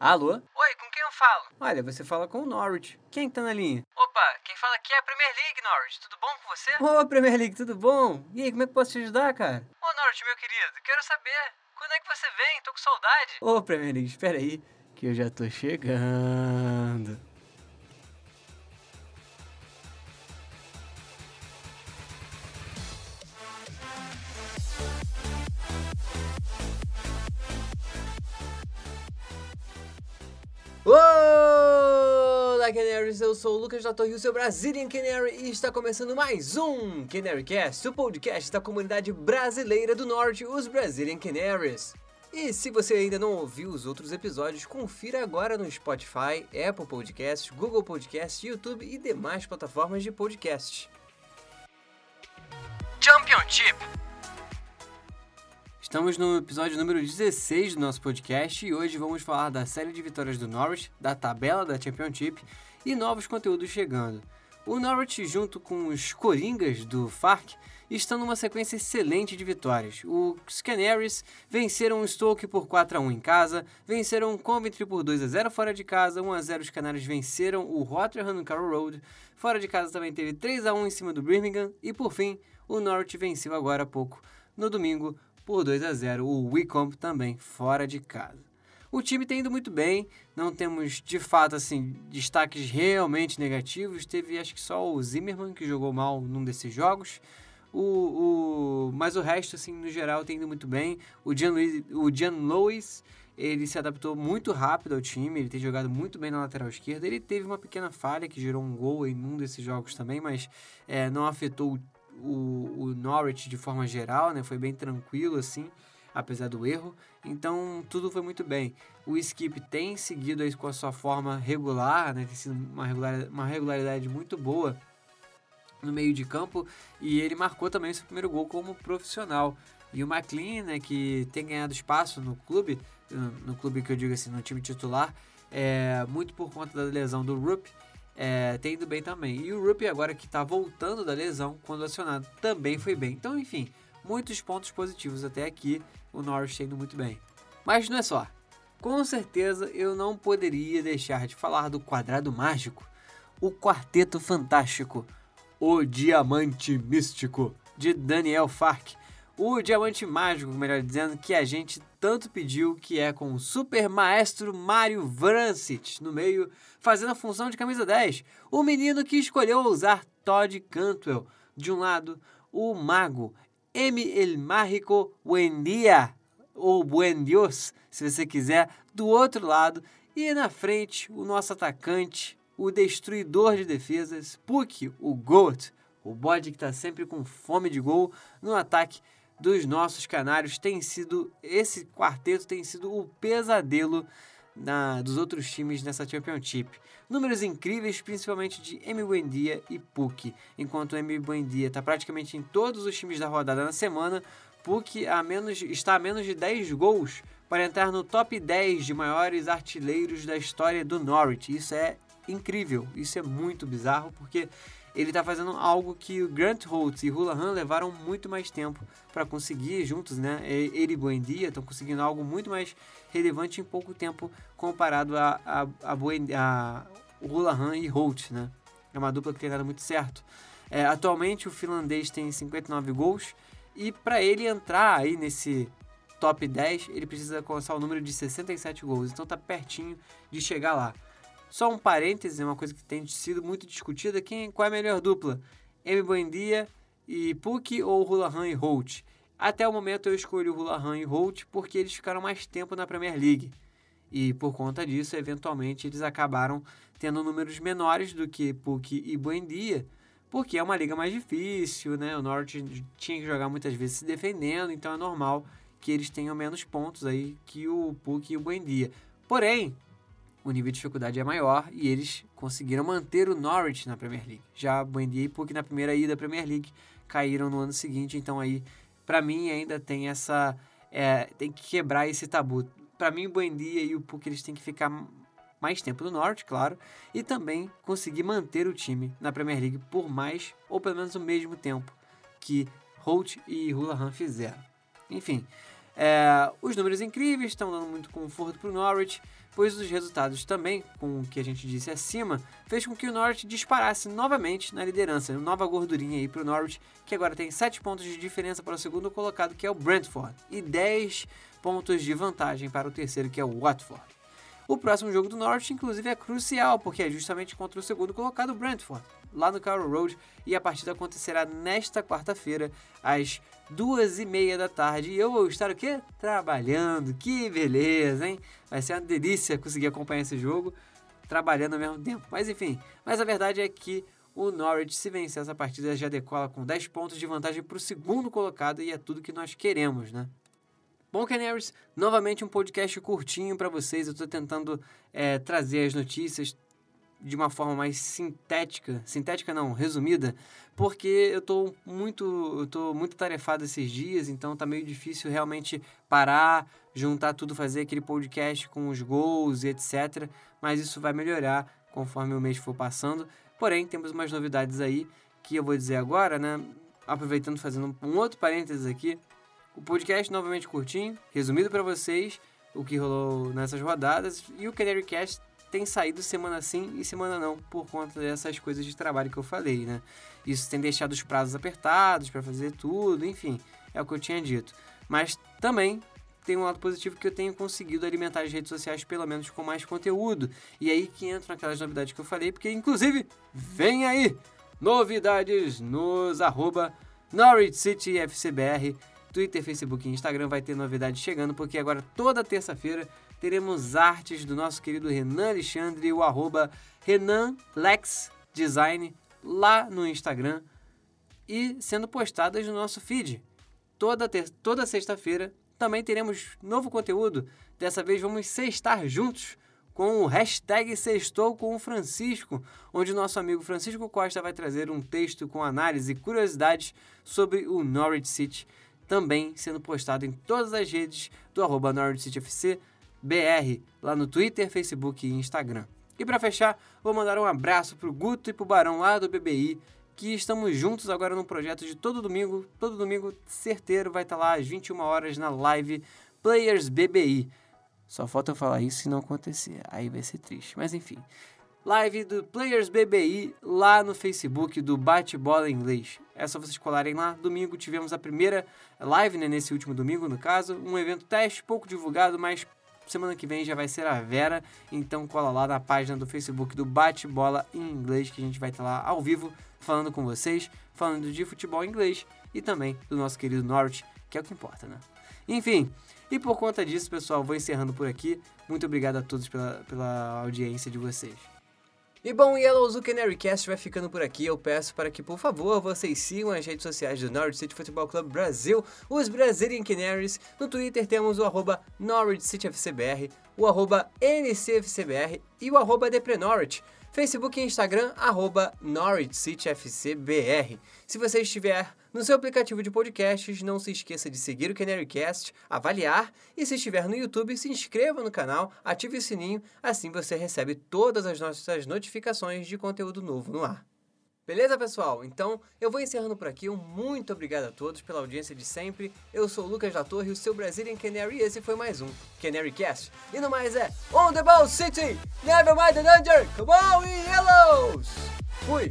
Alô? Oi, com quem eu falo? Olha, você fala com o Norwich. Quem tá na linha? Opa, quem fala aqui é a Premier League, Norwich. Tudo bom com você? Ô, Premier League, tudo bom? E aí, como é que posso te ajudar, cara? Ô, Norwich, meu querido, quero saber, quando é que você vem? Tô com saudade. Ô, Premier League, espera aí, que eu já tô chegando. Olá, Canaries! Eu sou o Lucas da Torre, o seu Brazilian Canary, e está começando mais um CanaryCast, o podcast da comunidade brasileira do Norte, os Brazilian Canaries. E se você ainda não ouviu os outros episódios, confira agora no Spotify, Apple Podcasts, Google Podcasts, YouTube e demais plataformas de podcast. Championship. Estamos no episódio número 16 do nosso podcast e hoje vamos falar da série de vitórias do Norwich, da tabela da Championship e novos conteúdos chegando. O Norwich, junto com os Coringas do FARC, estão numa sequência excelente de vitórias. Os Canaries venceram o Stoke por 4 a 1 em casa, venceram o Coventry por 2 a 0 fora de casa, 1 a 0 os Canaries venceram o Rotherham no Carroll Road, fora de casa também teve 3 a 1 em cima do Birmingham e por fim, o Norwich venceu agora há pouco, no domingo, por 2 a 0 o Wycombe também fora de casa. O time tem indo muito bem, não temos de fato assim destaques realmente negativos. Teve acho que só o Zimmerman que jogou mal num desses jogos. O, o, mas o resto, assim, no geral, tem indo muito bem. O Louis, o Jean Lewis, ele se adaptou muito rápido ao time, ele tem jogado muito bem na lateral esquerda. Ele teve uma pequena falha que gerou um gol em um desses jogos também, mas é, não afetou o, o Norwich de forma geral, né? Foi bem tranquilo assim, apesar do erro. Então tudo foi muito bem. O Skip tem seguido aí com a sua forma regular, né? Tem sido uma regularidade, uma regularidade muito boa no meio de campo e ele marcou também seu primeiro gol como profissional. E o McLean, né, que tem ganhado espaço no clube, no clube que eu digo assim, no time titular, é, muito por conta da lesão do Rupp, é, tem ido bem também. E o Rupp agora que está voltando da lesão, quando acionado, também foi bem. Então, enfim, muitos pontos positivos até aqui, o Norwich indo muito bem. Mas não é só. Com certeza eu não poderia deixar de falar do quadrado mágico, o quarteto fantástico, o diamante místico de Daniel Fark. O diamante mágico, melhor dizendo, que a gente tanto pediu, que é com o super maestro Mario Vrancic no meio, fazendo a função de camisa 10. O menino que escolheu usar Todd Cantwell. De um lado, o mago M. El Mágico Buendia, ou Buen Dios, se você quiser. Do outro lado, e na frente, o nosso atacante, o destruidor de defesas, Puck, o GOAT, o bode que está sempre com fome de gol no ataque dos nossos canários tem sido esse quarteto tem sido o pesadelo na, dos outros times nessa Championship. Números incríveis, principalmente de Emi Buendia e Puck. Enquanto Emi Buendia está praticamente em todos os times da rodada na semana, Puck a menos, está a menos de 10 gols para entrar no top 10 de maiores artilheiros da história do Norwich. Isso é incrível, isso é muito bizarro, porque ele está fazendo algo que o Grant Holtz e Hulahan levaram muito mais tempo para conseguir juntos, né? Ele e Buendia estão conseguindo algo muito mais relevante em pouco tempo comparado a, a, a, Buendia, a e Holtz, né? É uma dupla que tem dado muito certo. É, atualmente o finlandês tem 59 gols e para ele entrar aí nesse top 10, ele precisa alcançar o número de 67 gols. Então tá pertinho de chegar lá. Só um parêntese, uma coisa que tem sido muito discutida, quem, qual é a melhor dupla? M. Buendia e Puck ou Hulahan e Holt? Até o momento eu escolhi o Hulahan e Holt porque eles ficaram mais tempo na Premier League. E por conta disso, eventualmente, eles acabaram tendo números menores do que Puck e Buendia, porque é uma liga mais difícil, né? O Norte tinha que jogar muitas vezes se defendendo, então é normal que eles tenham menos pontos aí que o Puck e o Buendia. Porém, o nível de dificuldade é maior e eles conseguiram manter o Norwich na Premier League. Já Buendia e Puck na primeira ida da Premier League caíram no ano seguinte, então aí para mim ainda tem essa é, tem que quebrar esse tabu. Para mim o Buendia e o Puck eles têm que ficar mais tempo no Norte, claro, e também conseguir manter o time na Premier League por mais ou pelo menos o mesmo tempo que Holt e Hulahan fizeram. Enfim, é, os números incríveis estão dando muito conforto para o Norwich pois os resultados também, com o que a gente disse acima, fez com que o Norwich disparasse novamente na liderança. Nova gordurinha aí para o Norwich, que agora tem 7 pontos de diferença para o segundo colocado, que é o Brentford, e 10 pontos de vantagem para o terceiro, que é o Watford. O próximo jogo do Norwich, inclusive, é crucial, porque é justamente contra o segundo colocado, Brentford, lá no Carroll Road, e a partida acontecerá nesta quarta-feira, às duas e meia da tarde. E eu vou estar o quê? Trabalhando. Que beleza, hein? Vai ser uma delícia conseguir acompanhar esse jogo trabalhando ao mesmo tempo. Mas enfim, mas a verdade é que o Norwich, se vencer essa partida, já decola com 10 pontos de vantagem para o segundo colocado e é tudo que nós queremos, né? Bom, Canaries, novamente um podcast curtinho para vocês. Eu estou tentando é, trazer as notícias de uma forma mais sintética, sintética não, resumida, porque eu estou muito, eu tô muito tarefado esses dias, então tá meio difícil realmente parar, juntar tudo, fazer aquele podcast com os gols e etc. Mas isso vai melhorar conforme o mês for passando. Porém, temos umas novidades aí que eu vou dizer agora, né? Aproveitando, fazendo um outro parênteses aqui. O podcast novamente curtinho, resumido para vocês o que rolou nessas rodadas e o Canary Cast tem saído semana sim e semana não por conta dessas coisas de trabalho que eu falei, né? Isso tem deixado os prazos apertados para fazer tudo, enfim, é o que eu tinha dito. Mas também tem um lado positivo que eu tenho conseguido alimentar as redes sociais pelo menos com mais conteúdo. E aí que entram aquelas novidades que eu falei, porque inclusive vem aí novidades nos arroba Norwich City FCBR Twitter, Facebook e Instagram vai ter novidades chegando, porque agora toda terça-feira teremos artes do nosso querido Renan Alexandre, o arroba Renan Lex Design, lá no Instagram e sendo postadas no nosso feed. Toda, toda sexta-feira também teremos novo conteúdo. Dessa vez vamos sextar juntos com o hashtag Sextou com o Francisco, onde nosso amigo Francisco Costa vai trazer um texto com análise e curiosidades sobre o Norwich City também sendo postado em todas as redes do arroba BR, lá no Twitter, Facebook e Instagram. E para fechar, vou mandar um abraço pro Guto e pro Barão lá do BBI, que estamos juntos agora num projeto de todo domingo, todo domingo certeiro vai estar tá lá às 21 horas na live Players BBI. Só falta eu falar isso se não acontecer, aí vai ser triste, mas enfim live do Players BBI lá no Facebook do Bate-Bola Inglês. É só vocês colarem lá. Domingo tivemos a primeira live, né, nesse último domingo, no caso. Um evento teste, pouco divulgado, mas semana que vem já vai ser a Vera. Então cola lá na página do Facebook do Bate-Bola em Inglês, que a gente vai estar lá ao vivo falando com vocês, falando de futebol inglês e também do nosso querido Norwich, que é o que importa, né? Enfim, e por conta disso, pessoal, vou encerrando por aqui. Muito obrigado a todos pela, pela audiência de vocês. E bom, o Yellow Zoo Canary Cast vai ficando por aqui. Eu peço para que, por favor, vocês sigam as redes sociais do Norwich City Football Club Brasil, os Brazilian Canaries. No Twitter temos o arroba Norwich City FCBR, o arroba NCFCBR e o arroba DepreNorwich. Facebook e Instagram, arroba. Se você estiver no seu aplicativo de podcasts, não se esqueça de seguir o Canarycast, avaliar e se estiver no YouTube, se inscreva no canal, ative o sininho, assim você recebe todas as nossas notificações de conteúdo novo no ar. Beleza, pessoal? Então, eu vou encerrando por aqui. Um muito obrigado a todos pela audiência de sempre. Eu sou o Lucas da Torre, o seu Brazilian Canary, e esse foi mais um Canary Cast. E no mais é On the Ball City! Never mind the danger! Come on, Yellows! Fui!